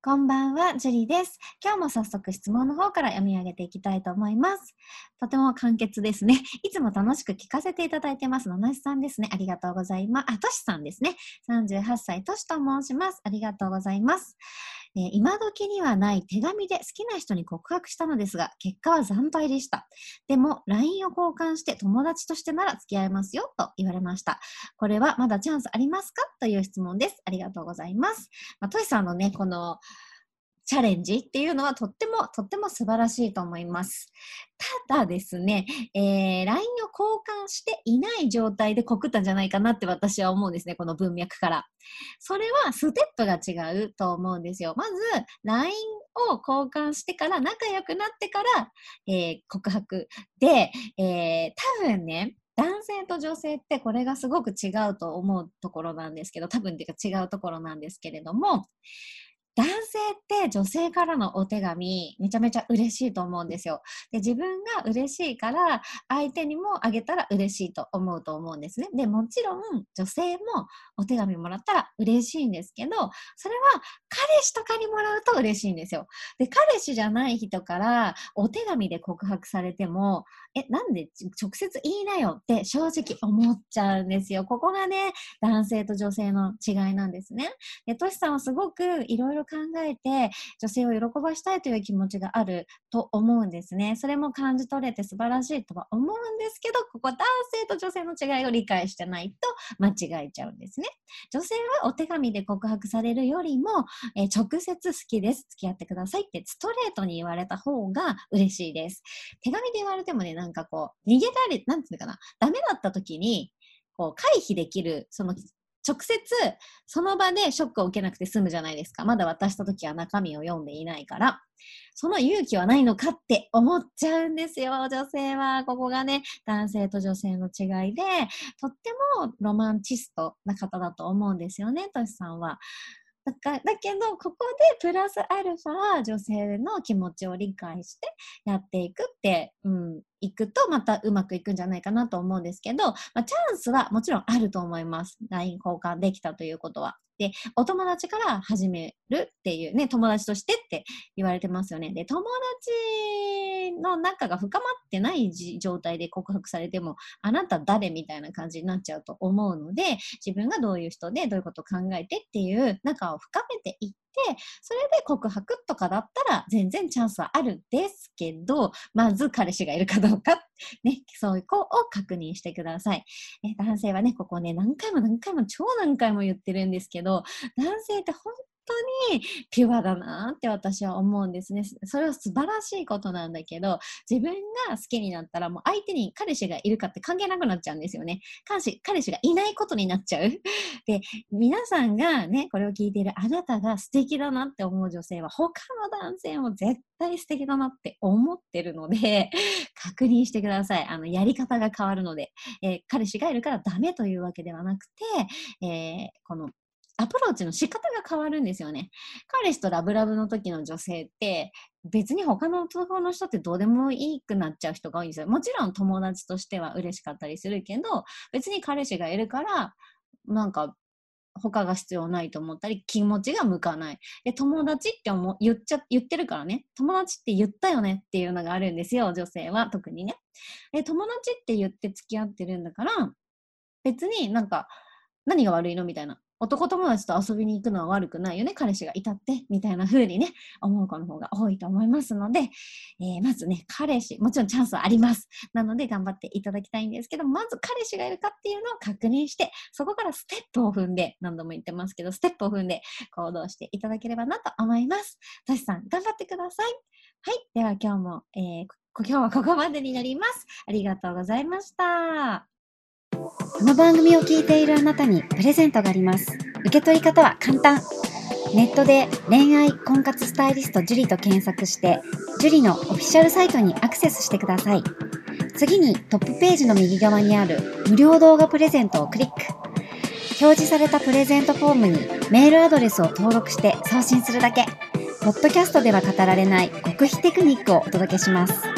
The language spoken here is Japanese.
こんばんは、ジュリです。今日も早速質問の方から読み上げていきたいと思います。とても簡潔ですね。いつも楽しく聞かせていただいてます。野しさんですね。ありがとうございます。あ、としさんですね。38歳、としと申します。ありがとうございます。えー、今時にはない手紙で好きな人に告白したのですが、結果は惨敗でした。でも、LINE を交換して友達としてなら付き合えますよと言われました。これはまだチャンスありますか？という質問です。ありがとうございます。まあ、トイさんのね、この、チャレンジっていうのはとっても、とっても素晴らしいと思います。ただですね、えー、LINE を交換していない状態で告ったんじゃないかなって私は思うんですね、この文脈から。それはステップが違うと思うんですよ。まず、LINE を交換してから仲良くなってから、えー、告白で、えー、多分ね、男性と女性ってこれがすごく違うと思うところなんですけど、多分っていうか違うところなんですけれども、男性って女性からのお手紙めちゃめちゃ嬉しいと思うんですよ。で自分が嬉しいから相手にもあげたら嬉しいと思うと思うんですね。でもちろん女性もお手紙もらったら嬉しいんですけどそれは彼氏とかにもらうと嬉しいんですよ。で彼氏じゃない人からお手紙で告白されてもえなんで直接言いなよって正直思っちゃうんですよ。ここがね男性と女性の違いなんですね。でトシさんはすごくいろいろ考えて女性を喜ばしたいという気持ちがあると思うんですね。それも感じ取れて素晴らしいとは思うんですけど、ここ男性と女性の違いを理解してないと間違えちゃうんですね。女性はお手紙で告白されるよりも、えー、直接好きです、付き合ってくださいってストレートに言われた方が嬉しいです。手紙で言われてもね、なんかこう、逃げられ、なんていうのかな、ダメだった時に、こう回避できるその直接その場でショックを受けなくて済むじゃないですか。まだ渡した時は中身を読んでいないから。その勇気はないのかって思っちゃうんですよ、女性は。ここがね、男性と女性の違いで、とってもロマンチストな方だと思うんですよね、トシさんは。だかだけど、ここでプラスアルファ女性の気持ちを理解してやっていくって、うん、いくとまたうまくいくんじゃないかなと思うんですけど、まあ、チャンスはもちろんあると思います。LINE 交換できたということは。で、お友達から始めるっていうね、友達としてって言われてますよね。で、友達の仲が深まってない状態で告白されても、あなた誰みたいな感じになっちゃうと思うので、自分がどういう人でどういうことを考えてっていう仲を深めていって、それで告白とかだったら全然チャンスはあるんですけど、まず彼氏がいるかどうか、ね、そういう子を確認してください。え男性はね、ここね、何回も何回も超何回も言ってるんですけど、男性って本当にピュアだなって私は思うんですね。それは素晴らしいことなんだけど、自分が好きになったらもう相手に彼氏がいるかって関係なくなっちゃうんですよね。彼氏彼氏がいないことになっちゃう。で、皆さんがね、これを聞いているあなたが素敵だなって思う女性は他の男性も絶対素敵だなって思ってるので、確認してください。あの、やり方が変わるので、えー、彼氏がいるからダメというわけではなくて、えー、このアプローチの仕方が変わるんですよね。彼氏とラブラブの時の女性って別に他の男の人ってどうでもいいくなっちゃう人が多いんですよ。もちろん友達としては嬉しかったりするけど別に彼氏がいるからなんか他が必要ないと思ったり、気持ちが向かない。で、友達って思言っちゃ、言ってるからね、友達って言ったよねっていうのがあるんですよ、女性は特にね。で、友達って言って付き合ってるんだから、別になんか、何が悪いのみたいな。男友達と遊びに行くのは悪くないよね。彼氏がいたって、みたいな風にね、思う子の方が多いと思いますので、えー、まずね、彼氏、もちろんチャンスはあります。なので頑張っていただきたいんですけど、まず彼氏がいるかっていうのを確認して、そこからステップを踏んで、何度も言ってますけど、ステップを踏んで行動していただければなと思います。トシさん、頑張ってください。はい。では今日も、えー、今日はここまでになります。ありがとうございました。この番組を聞いているあなたにプレゼントがあります。受け取り方は簡単。ネットで恋愛婚活スタイリスト樹と検索して、樹のオフィシャルサイトにアクセスしてください。次にトップページの右側にある無料動画プレゼントをクリック。表示されたプレゼントフォームにメールアドレスを登録して送信するだけ。ポッドキャストでは語られない極秘テクニックをお届けします。